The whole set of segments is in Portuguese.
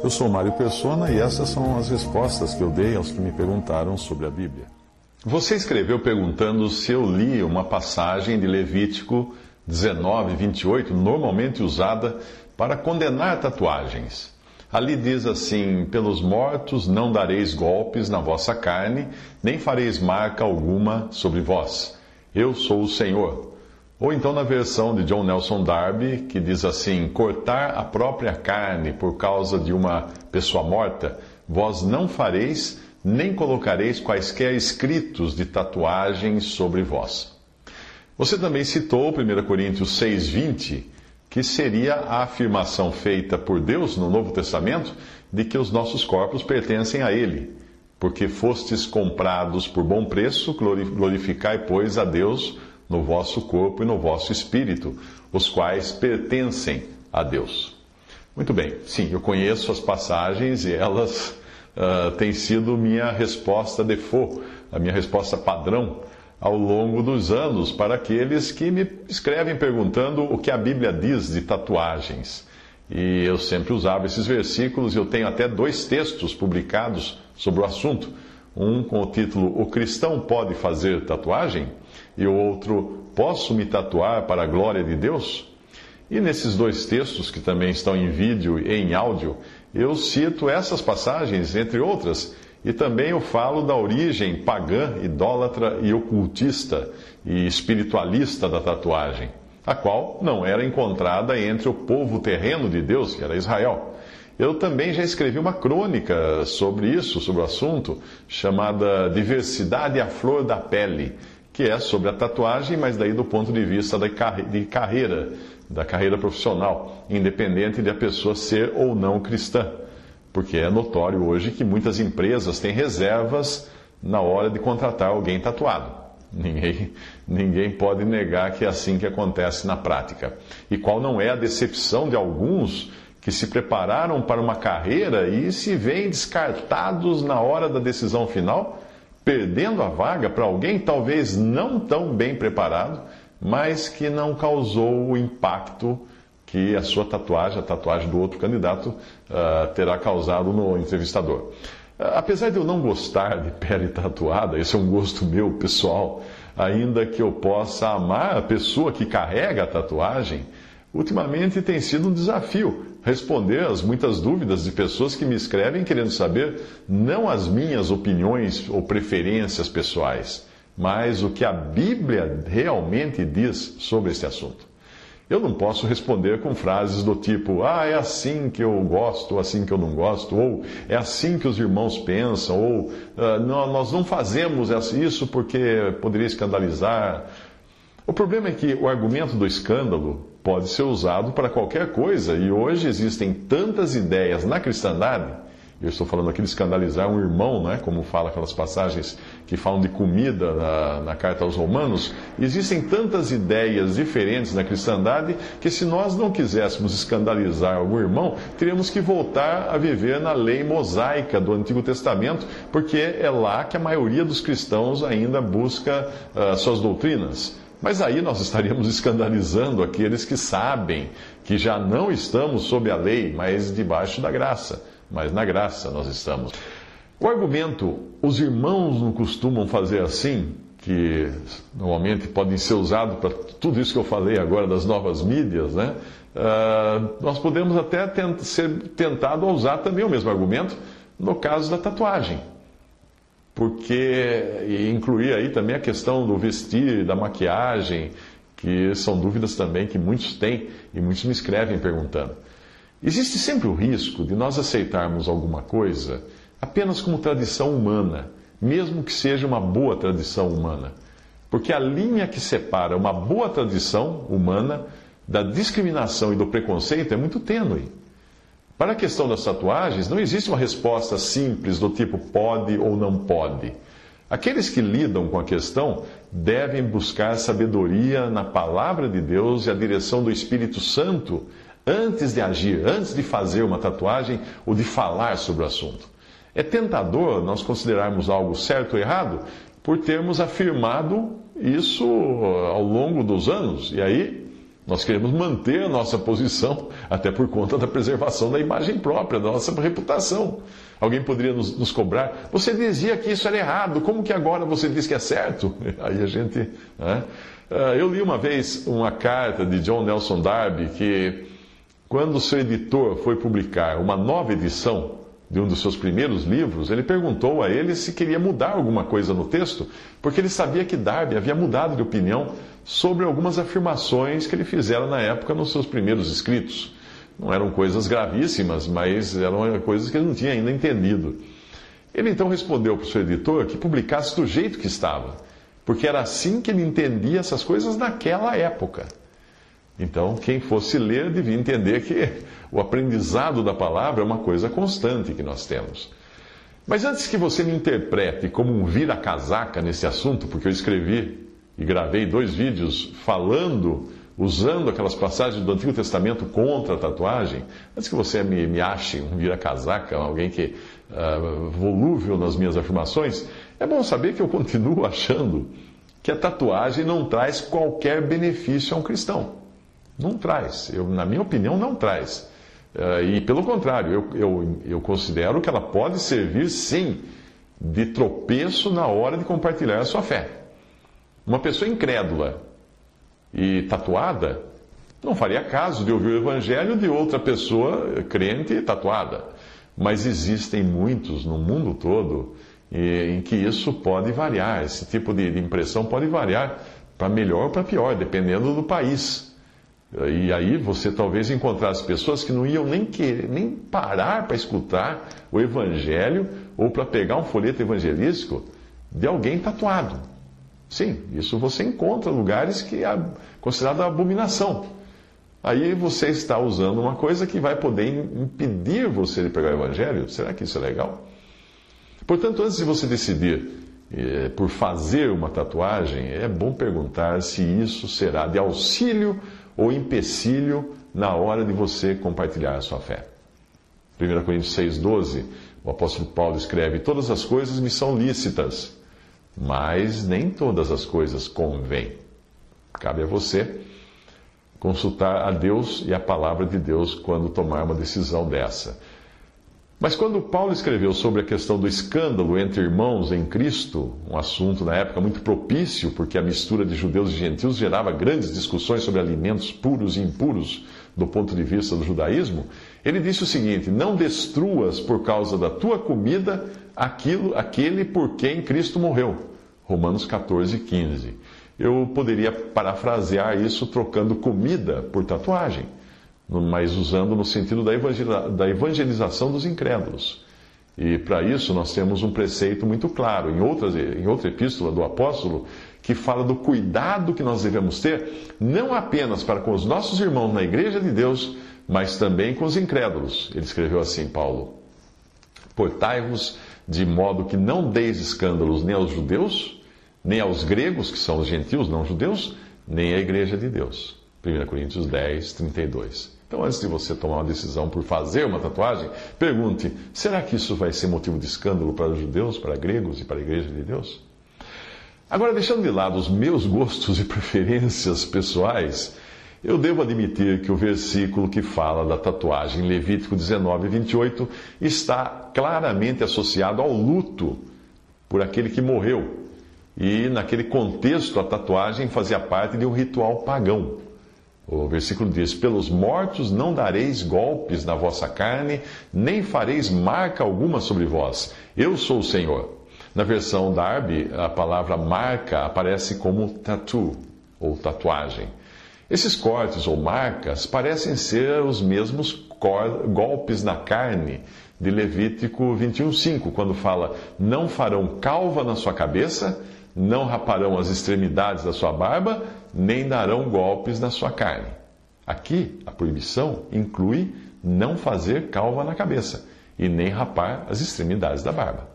Eu sou Mário Persona e essas são as respostas que eu dei aos que me perguntaram sobre a Bíblia. Você escreveu perguntando se eu li uma passagem de Levítico 19, 28, normalmente usada para condenar tatuagens. Ali diz assim: Pelos mortos não dareis golpes na vossa carne, nem fareis marca alguma sobre vós. Eu sou o Senhor. Ou então na versão de John Nelson Darby, que diz assim: Cortar a própria carne por causa de uma pessoa morta, vós não fareis, nem colocareis quaisquer escritos de tatuagem sobre vós. Você também citou 1 Coríntios 6,20, que seria a afirmação feita por Deus no Novo Testamento de que os nossos corpos pertencem a Ele. Porque fostes comprados por bom preço, glorificai, pois, a Deus no vosso corpo e no vosso espírito, os quais pertencem a Deus. Muito bem, sim, eu conheço as passagens e elas uh, têm sido minha resposta default, a minha resposta padrão ao longo dos anos para aqueles que me escrevem perguntando o que a Bíblia diz de tatuagens. E eu sempre usava esses versículos e eu tenho até dois textos publicados sobre o assunto. Um com o título O Cristão Pode Fazer Tatuagem? E o outro Posso me tatuar para a glória de Deus? E nesses dois textos, que também estão em vídeo e em áudio, eu cito essas passagens, entre outras, e também eu falo da origem pagã, idólatra e ocultista e espiritualista da tatuagem, a qual não era encontrada entre o povo terreno de Deus, que era Israel. Eu também já escrevi uma crônica sobre isso, sobre o assunto, chamada Diversidade à Flor da Pele, que é sobre a tatuagem, mas daí do ponto de vista de carreira, da carreira profissional, independente de a pessoa ser ou não cristã. Porque é notório hoje que muitas empresas têm reservas na hora de contratar alguém tatuado. Ninguém, ninguém pode negar que é assim que acontece na prática. E qual não é a decepção de alguns que se prepararam para uma carreira e se veem descartados na hora da decisão final? Perdendo a vaga para alguém talvez não tão bem preparado, mas que não causou o impacto que a sua tatuagem, a tatuagem do outro candidato, uh, terá causado no entrevistador. Uh, apesar de eu não gostar de pele tatuada, esse é um gosto meu pessoal, ainda que eu possa amar a pessoa que carrega a tatuagem, ultimamente tem sido um desafio responder às muitas dúvidas de pessoas que me escrevem querendo saber não as minhas opiniões ou preferências pessoais, mas o que a Bíblia realmente diz sobre este assunto. Eu não posso responder com frases do tipo, ah, é assim que eu gosto, ou assim que eu não gosto, ou é assim que os irmãos pensam, ou ah, nós não fazemos isso porque poderia escandalizar. O problema é que o argumento do escândalo pode ser usado para qualquer coisa, e hoje existem tantas ideias na cristandade. Eu estou falando aqui de escandalizar um irmão, né? como fala aquelas passagens que falam de comida na, na carta aos Romanos. Existem tantas ideias diferentes na cristandade que, se nós não quiséssemos escandalizar algum irmão, teríamos que voltar a viver na lei mosaica do Antigo Testamento, porque é lá que a maioria dos cristãos ainda busca uh, suas doutrinas. Mas aí nós estaríamos escandalizando aqueles que sabem que já não estamos sob a lei, mas debaixo da graça. Mas na graça nós estamos. O argumento, os irmãos não costumam fazer assim, que normalmente podem ser usados para tudo isso que eu falei agora das novas mídias, né? Uh, nós podemos até tent ser tentado a usar também o mesmo argumento no caso da tatuagem porque incluir aí também a questão do vestir, da maquiagem, que são dúvidas também que muitos têm e muitos me escrevem perguntando. Existe sempre o risco de nós aceitarmos alguma coisa apenas como tradição humana, mesmo que seja uma boa tradição humana. Porque a linha que separa uma boa tradição humana da discriminação e do preconceito é muito tênue. Para a questão das tatuagens, não existe uma resposta simples do tipo pode ou não pode. Aqueles que lidam com a questão devem buscar sabedoria na palavra de Deus e a direção do Espírito Santo antes de agir, antes de fazer uma tatuagem ou de falar sobre o assunto. É tentador nós considerarmos algo certo ou errado por termos afirmado isso ao longo dos anos. E aí nós queremos manter a nossa posição, até por conta da preservação da imagem própria, da nossa reputação. Alguém poderia nos, nos, cobrar, você dizia que isso era errado, como que agora você diz que é certo? Aí a gente. Né? Eu li uma vez uma carta de John Nelson Darby que, quando seu editor foi publicar uma nova edição de um dos seus primeiros livros, ele perguntou a ele se queria mudar alguma coisa no texto, porque ele sabia que Darby havia mudado de opinião sobre algumas afirmações que ele fizera na época nos seus primeiros escritos. Não eram coisas gravíssimas, mas eram coisas que ele não tinha ainda entendido. Ele então respondeu para o seu editor que publicasse do jeito que estava, porque era assim que ele entendia essas coisas naquela época. Então, quem fosse ler devia entender que o aprendizado da palavra é uma coisa constante que nós temos. Mas antes que você me interprete como um vira-casaca nesse assunto, porque eu escrevi e gravei dois vídeos falando, usando aquelas passagens do Antigo Testamento contra a tatuagem, antes que você me, me ache um vira-casaca, alguém que uh, volúvel nas minhas afirmações, é bom saber que eu continuo achando que a tatuagem não traz qualquer benefício a um cristão. Não traz. Eu, na minha opinião, não traz. Uh, e pelo contrário, eu, eu, eu considero que ela pode servir sim de tropeço na hora de compartilhar a sua fé. Uma pessoa incrédula e tatuada não faria caso de ouvir o evangelho de outra pessoa crente e tatuada. Mas existem muitos no mundo todo em que isso pode variar, esse tipo de impressão pode variar para melhor ou para pior, dependendo do país. E aí você talvez encontrasse pessoas que não iam nem querer, nem parar para escutar o evangelho ou para pegar um folheto evangelístico de alguém tatuado. Sim, isso você encontra lugares que é considerado abominação. Aí você está usando uma coisa que vai poder impedir você de pregar o evangelho. Será que isso é legal? Portanto, antes de você decidir eh, por fazer uma tatuagem, é bom perguntar se isso será de auxílio ou empecilho na hora de você compartilhar a sua fé. 1 Coríntios 6,12, o apóstolo Paulo escreve: Todas as coisas me são lícitas mas nem todas as coisas convêm. Cabe a você consultar a Deus e a palavra de Deus quando tomar uma decisão dessa. Mas quando Paulo escreveu sobre a questão do escândalo entre irmãos em Cristo, um assunto na época muito propício, porque a mistura de judeus e gentios gerava grandes discussões sobre alimentos puros e impuros do ponto de vista do judaísmo, ele disse o seguinte: Não destruas por causa da tua comida aquilo, aquele por quem Cristo morreu. Romanos 14, 15. Eu poderia parafrasear isso trocando comida por tatuagem mas usando no sentido da evangelização dos incrédulos. E para isso nós temos um preceito muito claro em, outras, em outra epístola do apóstolo que fala do cuidado que nós devemos ter, não apenas para com os nossos irmãos na igreja de Deus, mas também com os incrédulos. Ele escreveu assim, Paulo: Portai-vos de modo que não deis escândalos nem aos judeus, nem aos gregos, que são os gentios não judeus, nem à igreja de Deus. 1 Coríntios 10, 32. Então, antes de você tomar uma decisão por fazer uma tatuagem, pergunte: será que isso vai ser motivo de escândalo para os judeus, para gregos e para a igreja de Deus? Agora, deixando de lado os meus gostos e preferências pessoais, eu devo admitir que o versículo que fala da tatuagem, Levítico 19, 28, está claramente associado ao luto por aquele que morreu. E naquele contexto, a tatuagem fazia parte de um ritual pagão. O versículo diz: Pelos mortos não dareis golpes na vossa carne, nem fareis marca alguma sobre vós. Eu sou o Senhor. Na versão Darby, a palavra marca aparece como tattoo, ou tatuagem. Esses cortes ou marcas parecem ser os mesmos golpes na carne de Levítico 21,5, quando fala: Não farão calva na sua cabeça, não raparão as extremidades da sua barba, nem darão golpes na sua carne. Aqui, a proibição inclui não fazer calva na cabeça e nem rapar as extremidades da barba.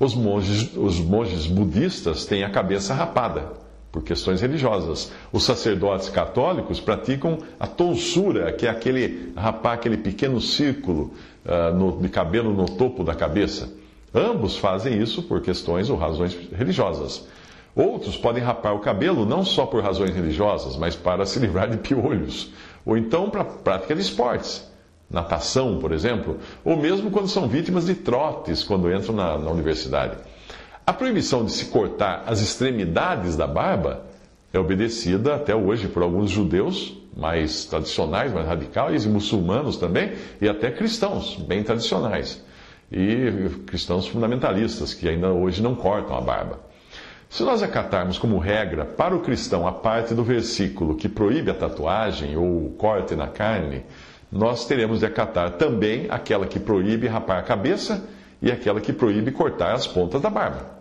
Os monges, os monges budistas têm a cabeça rapada por questões religiosas. Os sacerdotes católicos praticam a tonsura, que é aquele rapar aquele pequeno círculo uh, no, cabelo no topo da cabeça. Ambos fazem isso por questões ou razões religiosas. Outros podem rapar o cabelo não só por razões religiosas, mas para se livrar de piolhos, ou então para prática de esportes natação, por exemplo, ou mesmo quando são vítimas de trotes quando entram na, na universidade. A proibição de se cortar as extremidades da barba é obedecida até hoje por alguns judeus mais tradicionais, mais radicais, e muçulmanos também, e até cristãos bem tradicionais, e cristãos fundamentalistas, que ainda hoje não cortam a barba. Se nós acatarmos como regra para o cristão a parte do versículo que proíbe a tatuagem ou o corte na carne, nós teremos de acatar também aquela que proíbe rapar a cabeça e aquela que proíbe cortar as pontas da barba.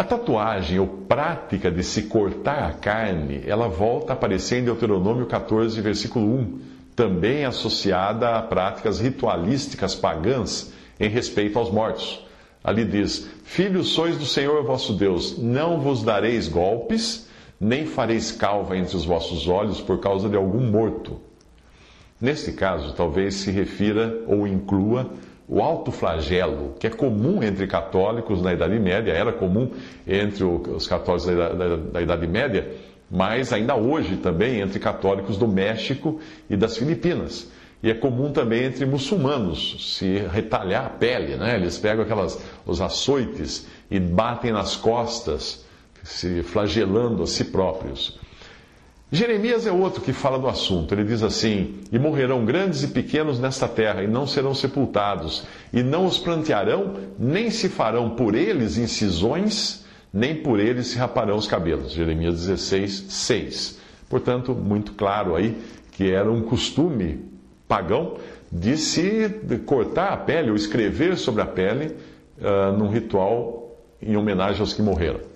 A tatuagem ou prática de se cortar a carne, ela volta a aparecer em Deuteronômio 14, versículo 1, também associada a práticas ritualísticas pagãs em respeito aos mortos. Ali diz: Filhos sois do Senhor vosso Deus, não vos dareis golpes, nem fareis calva entre os vossos olhos por causa de algum morto Neste caso, talvez se refira ou inclua o alto flagelo, que é comum entre católicos na Idade Média, era comum entre os católicos da, da, da Idade Média, mas ainda hoje também entre católicos do México e das Filipinas. E é comum também entre muçulmanos se retalhar a pele, né? Eles pegam aquelas, os açoites e batem nas costas, se flagelando a si próprios. Jeremias é outro que fala do assunto. Ele diz assim: E morrerão grandes e pequenos nesta terra, e não serão sepultados, e não os plantearão, nem se farão por eles incisões, nem por eles se raparão os cabelos. Jeremias 16, 6. Portanto, muito claro aí que era um costume pagão de se cortar a pele ou escrever sobre a pele uh, num ritual em homenagem aos que morreram.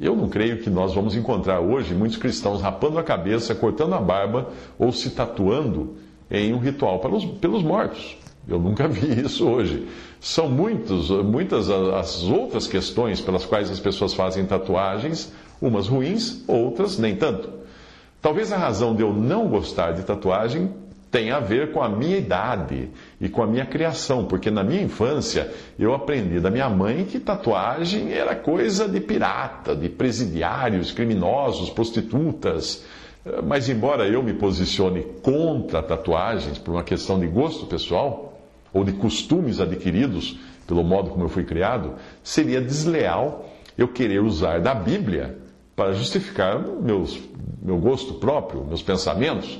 Eu não creio que nós vamos encontrar hoje muitos cristãos rapando a cabeça, cortando a barba ou se tatuando em um ritual pelos, pelos mortos. Eu nunca vi isso hoje. São muitos, muitas as outras questões pelas quais as pessoas fazem tatuagens, umas ruins, outras nem tanto. Talvez a razão de eu não gostar de tatuagem tem a ver com a minha idade e com a minha criação, porque na minha infância eu aprendi da minha mãe que tatuagem era coisa de pirata, de presidiários, criminosos, prostitutas. Mas, embora eu me posicione contra tatuagens por uma questão de gosto pessoal, ou de costumes adquiridos pelo modo como eu fui criado, seria desleal eu querer usar da Bíblia para justificar meus, meu gosto próprio, meus pensamentos.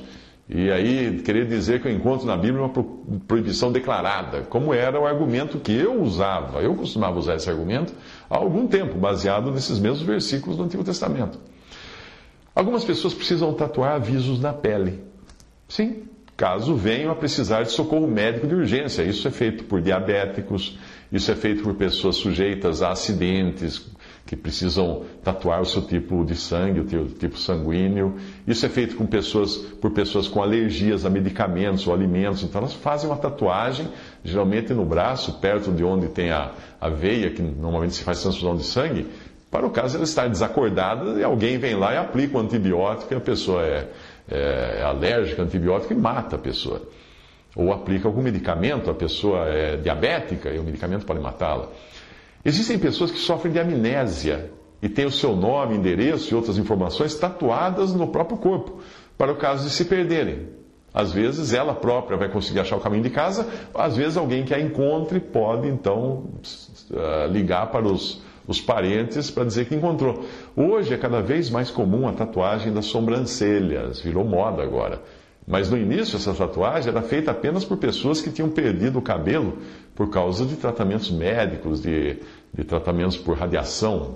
E aí, querer dizer que eu encontro na Bíblia uma proibição declarada, como era o argumento que eu usava. Eu costumava usar esse argumento há algum tempo, baseado nesses mesmos versículos do Antigo Testamento. Algumas pessoas precisam tatuar avisos na pele. Sim, caso venham a precisar de socorro médico de urgência. Isso é feito por diabéticos, isso é feito por pessoas sujeitas a acidentes, que precisam tatuar o seu tipo de sangue, o seu tipo sanguíneo. Isso é feito com pessoas, por pessoas com alergias a medicamentos ou alimentos. Então elas fazem uma tatuagem, geralmente no braço, perto de onde tem a, a veia, que normalmente se faz transfusão de sangue, para o caso ela estar desacordada e alguém vem lá e aplica um antibiótico e a pessoa é, é, é alérgica ao antibiótico e mata a pessoa. Ou aplica algum medicamento, a pessoa é diabética e o medicamento pode matá-la. Existem pessoas que sofrem de amnésia e têm o seu nome, endereço e outras informações tatuadas no próprio corpo, para o caso de se perderem. Às vezes ela própria vai conseguir achar o caminho de casa, às vezes alguém que a encontre pode então ah, ligar para os, os parentes para dizer que encontrou. Hoje é cada vez mais comum a tatuagem das sobrancelhas, virou moda agora. Mas no início, essa tatuagem era feita apenas por pessoas que tinham perdido o cabelo por causa de tratamentos médicos, de, de tratamentos por radiação,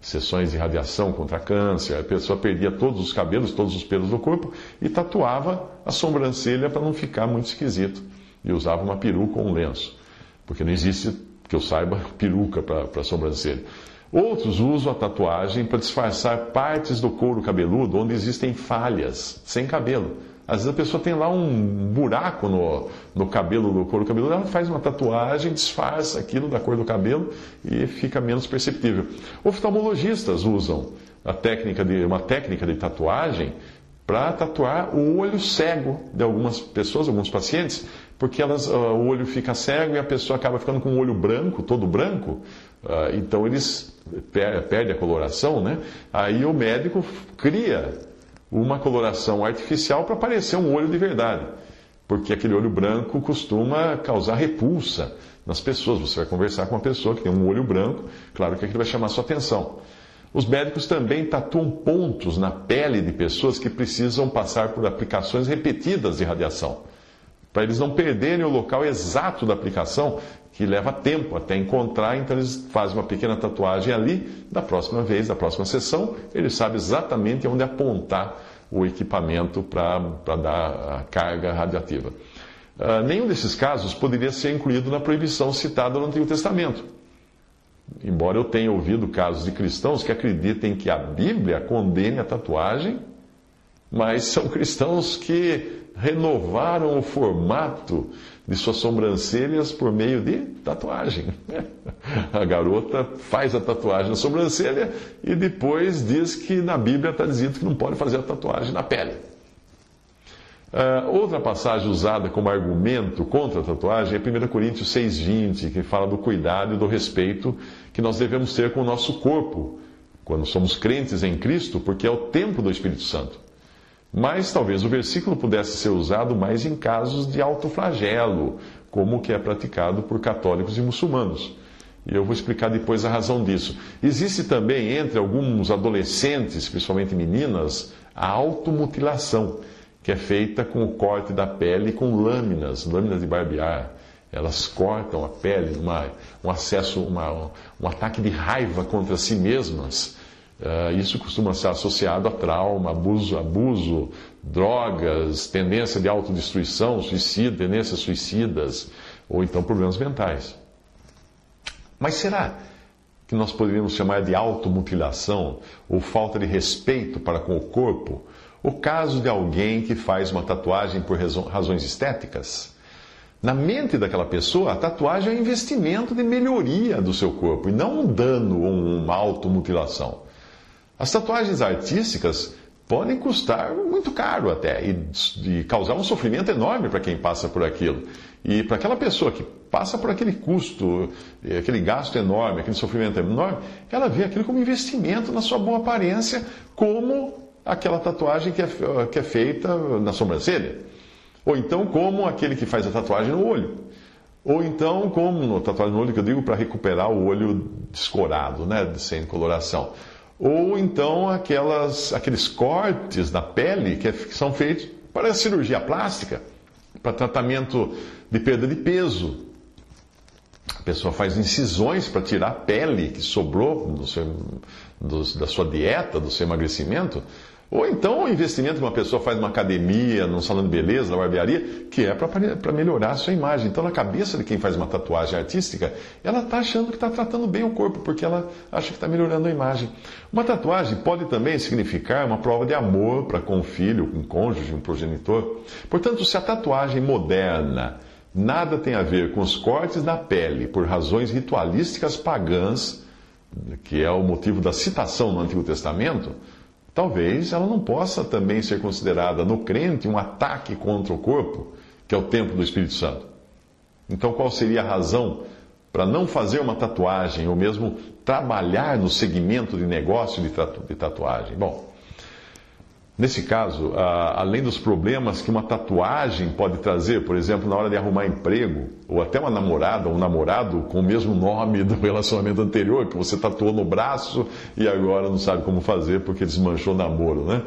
sessões de radiação contra câncer. A pessoa perdia todos os cabelos, todos os pelos do corpo e tatuava a sobrancelha para não ficar muito esquisito. E usava uma peruca ou um lenço. Porque não existe, que eu saiba, peruca para a sobrancelha. Outros usam a tatuagem para disfarçar partes do couro cabeludo onde existem falhas, sem cabelo. Às vezes a pessoa tem lá um buraco no, no cabelo do couro cabeludo, ela faz uma tatuagem, disfarça aquilo da cor do cabelo e fica menos perceptível. Oftalmologistas usam a técnica de, uma técnica de tatuagem para tatuar o olho cego de algumas pessoas, alguns pacientes, porque elas, uh, o olho fica cego e a pessoa acaba ficando com o olho branco, todo branco, uh, então eles per perdem a coloração, né? Aí o médico cria uma coloração artificial para parecer um olho de verdade, porque aquele olho branco costuma causar repulsa nas pessoas. Você vai conversar com uma pessoa que tem um olho branco, claro que aquilo vai chamar sua atenção. Os médicos também tatuam pontos na pele de pessoas que precisam passar por aplicações repetidas de radiação, para eles não perderem o local exato da aplicação, que leva tempo até encontrar, então eles fazem uma pequena tatuagem ali, da próxima vez, da próxima sessão, ele sabe exatamente onde apontar o equipamento para dar a carga radiativa. Uh, nenhum desses casos poderia ser incluído na proibição citada no Antigo Testamento. Embora eu tenha ouvido casos de cristãos que acreditem que a Bíblia condene a tatuagem, mas são cristãos que renovaram o formato de suas sobrancelhas por meio de tatuagem. A garota faz a tatuagem na sobrancelha e depois diz que na Bíblia está dizendo que não pode fazer a tatuagem na pele. Uh, outra passagem usada como argumento contra a tatuagem é 1 Coríntios 6,20, que fala do cuidado e do respeito que nós devemos ter com o nosso corpo, quando somos crentes em Cristo, porque é o templo do Espírito Santo. Mas talvez o versículo pudesse ser usado mais em casos de autoflagelo, como o que é praticado por católicos e muçulmanos. E eu vou explicar depois a razão disso. Existe também entre alguns adolescentes, principalmente meninas, a automutilação que é feita com o corte da pele com lâminas, lâminas de barbear. Elas cortam a pele, uma, um acesso, uma, um ataque de raiva contra si mesmas. Uh, isso costuma ser associado a trauma, abuso, abuso, drogas, tendência de autodestruição, suicídio, tendências suicidas, ou então problemas mentais. Mas será que nós poderíamos chamar de automutilação ou falta de respeito para com o corpo? O caso de alguém que faz uma tatuagem por razões estéticas. Na mente daquela pessoa, a tatuagem é um investimento de melhoria do seu corpo e não um dano ou uma automutilação. As tatuagens artísticas podem custar muito caro até e, e causar um sofrimento enorme para quem passa por aquilo. E para aquela pessoa que passa por aquele custo, aquele gasto enorme, aquele sofrimento enorme, ela vê aquilo como investimento na sua boa aparência, como aquela tatuagem que é, que é feita na sobrancelha. Ou então, como aquele que faz a tatuagem no olho. Ou então, como tatuagem no olho, que eu digo para recuperar o olho descorado, né, sem coloração. Ou então aquelas, aqueles cortes na pele que, é, são feitos para cirurgia plástica, para tratamento de perda de peso. A pessoa faz incisões para tirar a pele que sobrou do seu, do, da sua dieta, do seu emagrecimento. Ou então o investimento que uma pessoa faz numa academia, num salão de beleza, na barbearia, que é para melhorar a sua imagem. Então, na cabeça de quem faz uma tatuagem artística, ela está achando que está tratando bem o corpo, porque ela acha que está melhorando a imagem. Uma tatuagem pode também significar uma prova de amor para com um filho, um cônjuge, um progenitor. Portanto, se a tatuagem moderna nada tem a ver com os cortes na pele por razões ritualísticas pagãs, que é o motivo da citação no Antigo Testamento, talvez ela não possa também ser considerada no crente um ataque contra o corpo, que é o templo do Espírito Santo. Então, qual seria a razão para não fazer uma tatuagem ou mesmo trabalhar no segmento de negócio de tatuagem? Bom, Nesse caso, além dos problemas que uma tatuagem pode trazer, por exemplo, na hora de arrumar emprego, ou até uma namorada ou um namorado com o mesmo nome do relacionamento anterior, que você tatuou no braço e agora não sabe como fazer porque desmanchou o namoro, né?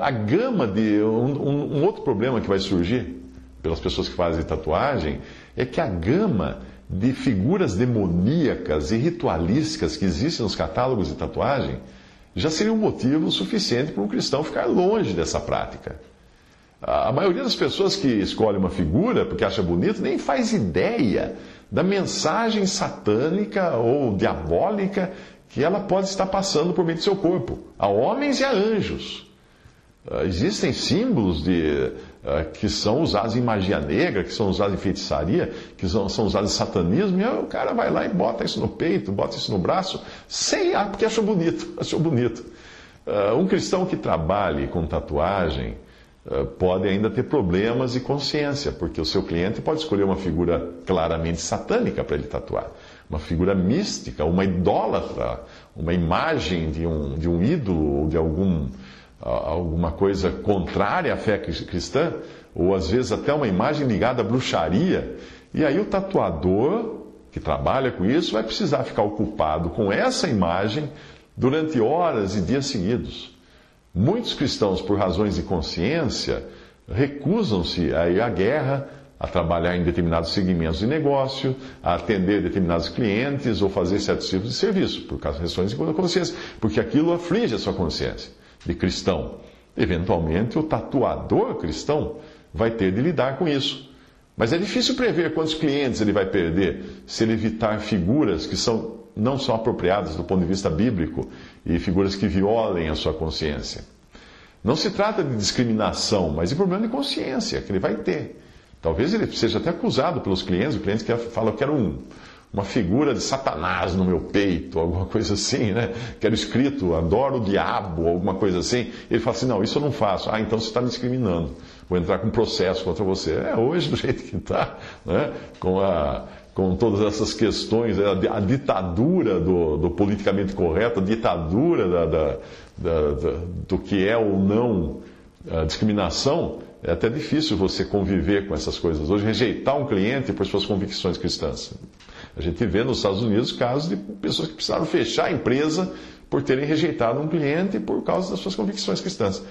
a gama de. Um, um outro problema que vai surgir pelas pessoas que fazem tatuagem é que a gama de figuras demoníacas e ritualísticas que existem nos catálogos de tatuagem já seria um motivo suficiente para um cristão ficar longe dessa prática. A maioria das pessoas que escolhe uma figura porque acha bonito nem faz ideia da mensagem satânica ou diabólica que ela pode estar passando por meio do seu corpo, a homens e a anjos. Uh, existem símbolos de, que são usados em magia negra, que são usados em feitiçaria, que são, são usados em satanismo, e o cara vai lá e bota isso no peito, bota isso no braço, sem ah, porque achou bonito, achou bonito. Uh, um cristão que trabalhe com tatuagem pode ainda ter problemas de consciência, porque o seu cliente pode escolher uma figura claramente satânica para ele tatuar uma figura mística, uma idólatra, uma imagem de um, de um ídolo ou de algum, alguma coisa contrária à fé cristã, ou às vezes até uma imagem ligada à bruxaria. E aí o tatuador que trabalha com isso vai precisar ficar ocupado com essa imagem durante horas e dias seguidos. Muitos cristãos, por razões de consciência, recusam-se a ir à guerra a trabalhar em determinados segmentos de negócio, a atender determinados clientes ou fazer certos tipos de serviço, por causa de questões de consciência, porque aquilo aflige a sua consciência de cristão. Eventualmente, o tatuador cristão vai ter de lidar com isso. Mas é difícil prever quantos clientes ele vai perder se ele evitar figuras que são, não são apropriadas do ponto de vista bíblico e figuras que violem a sua consciência. Não se trata de discriminação, mas de problema de consciência que ele vai ter. Talvez ele seja até acusado pelos clientes, o cliente que fala, eu quero um, uma figura de Satanás no meu peito, alguma coisa assim, né? Quero escrito, adoro o diabo, alguma coisa assim. Ele fala assim, não, isso eu não faço. Ah, então você está me discriminando. Vou entrar com processo contra você. É, hoje, do jeito que está, né? com, a, com todas essas questões, a, a ditadura do, do, politicamente correto, a ditadura da, da, da, do que é ou não discriminação, é até difícil você conviver com essas coisas. Hoje, rejeitar um cliente por suas convicções cristãs. A gente vê nos Estados Unidos casos de pessoas que precisaram fechar a empresa por terem rejeitado um cliente por causa das suas convicções cristãs.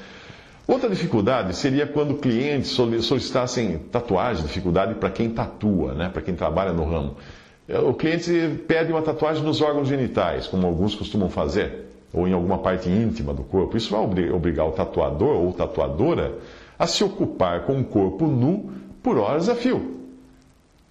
Outra dificuldade seria quando clientes solicitassem tatuagem, dificuldade para quem tatua, né? para quem trabalha no ramo. É, o cliente pede uma tatuagem nos órgãos genitais, como alguns costumam fazer, ou em alguma parte íntima do corpo. Isso vai obrigar o tatuador ou tatuadora a se ocupar com o corpo nu por horas a fio.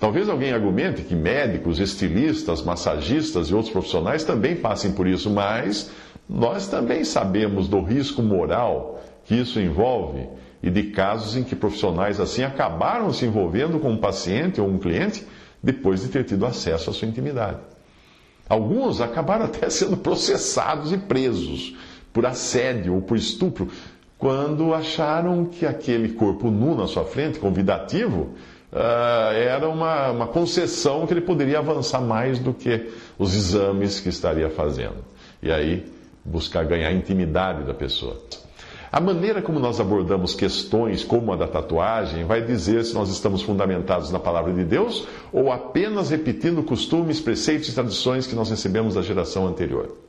Talvez alguém argumente que médicos, estilistas, massagistas e outros profissionais também passem por isso, mas nós também sabemos do risco moral que isso envolve e de casos em que profissionais assim acabaram se envolvendo com um paciente ou um cliente depois de ter tido acesso à sua intimidade. Alguns acabaram até sendo processados e presos por assédio ou por estupro, quando acharam que aquele corpo nu na sua frente, convidativo, era uma, uma concessão que ele poderia avançar mais do que os exames que estaria fazendo. E aí, buscar ganhar intimidade da pessoa. A maneira como nós abordamos questões como a da tatuagem vai dizer se nós estamos fundamentados na palavra de Deus ou apenas repetindo costumes, preceitos e tradições que nós recebemos da geração anterior.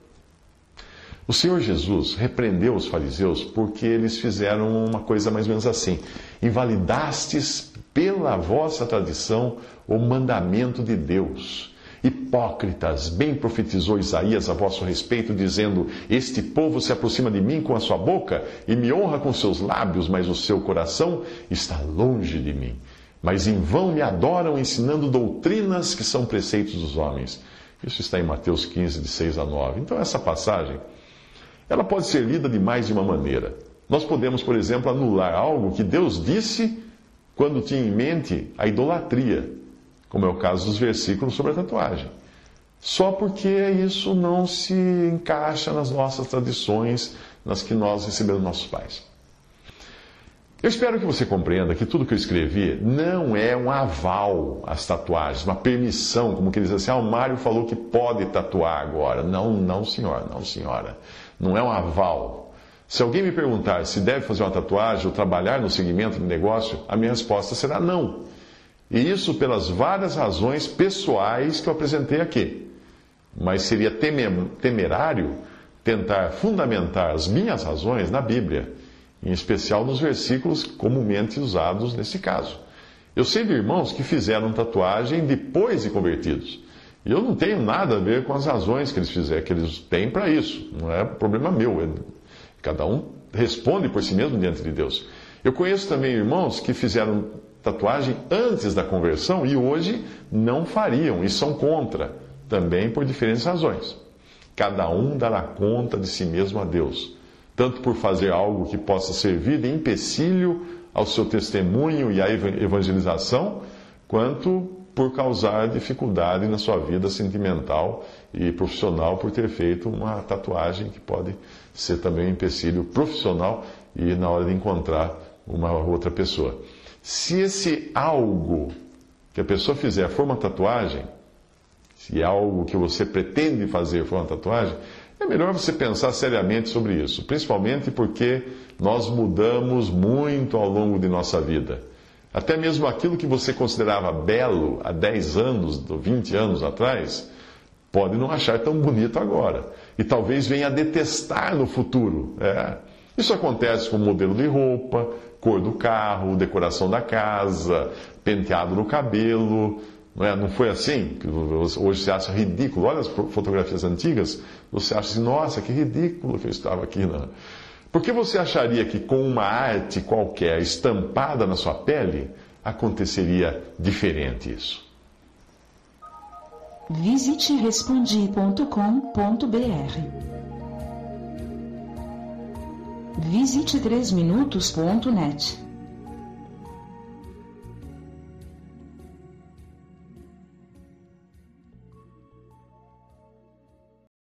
O Senhor Jesus repreendeu os fariseus porque eles fizeram uma coisa mais ou menos assim: invalidastes pela vossa tradição o mandamento de Deus. Hipócritas, bem profetizou Isaías a vosso respeito, dizendo: Este povo se aproxima de mim com a sua boca e me honra com seus lábios, mas o seu coração está longe de mim. Mas em vão me adoram, ensinando doutrinas que são preceitos dos homens. Isso está em Mateus 15, de 6 a 9. Então, essa passagem ela pode ser lida de mais de uma maneira. Nós podemos, por exemplo, anular algo que Deus disse quando tinha em mente a idolatria, como é o caso dos versículos sobre a tatuagem. Só porque isso não se encaixa nas nossas tradições, nas que nós recebemos nossos pais. Eu espero que você compreenda que tudo que eu escrevi não é um aval às tatuagens, uma permissão, como que dizem assim, ah, o Mário falou que pode tatuar agora. Não, não, senhora, não, senhora não é um aval. Se alguém me perguntar se deve fazer uma tatuagem ou trabalhar no segmento de negócio, a minha resposta será não. E isso pelas várias razões pessoais que eu apresentei aqui. Mas seria temerário tentar fundamentar as minhas razões na Bíblia, em especial nos versículos comumente usados nesse caso. Eu sei de irmãos que fizeram tatuagem depois de convertidos. E eu não tenho nada a ver com as razões que eles fizeram, que eles têm para isso. Não é problema meu. É, cada um responde por si mesmo diante de Deus. Eu conheço também irmãos que fizeram tatuagem antes da conversão e hoje não fariam e são contra, também por diferentes razões. cada um dará conta de si mesmo a Deus, tanto por fazer algo que possa servir de empecilho ao seu testemunho e à evangelização, quanto por causar dificuldade na sua vida sentimental e profissional por ter feito uma tatuagem que pode ser também um empecilho profissional e na hora de encontrar uma outra pessoa. Se esse algo que a pessoa fizer for uma tatuagem, se é algo que você pretende fazer for uma tatuagem, é melhor você pensar seriamente sobre isso, principalmente porque nós mudamos muito ao longo de nossa vida. Até mesmo aquilo que você considerava belo há 10 anos, 20 anos atrás, pode não achar tão bonito agora. E talvez venha a detestar no futuro. É. Isso acontece com modelo de roupa, cor do carro, decoração da casa, penteado no cabelo. Não, é? não foi assim? Hoje você acha ridículo. Olha as fotografias antigas, você acha assim, nossa, que ridículo que eu estava aqui. Não. Por que você acharia que com uma arte qualquer estampada na sua pele aconteceria diferente isso? Visite respondi.com.br. Visite 3minutos.net.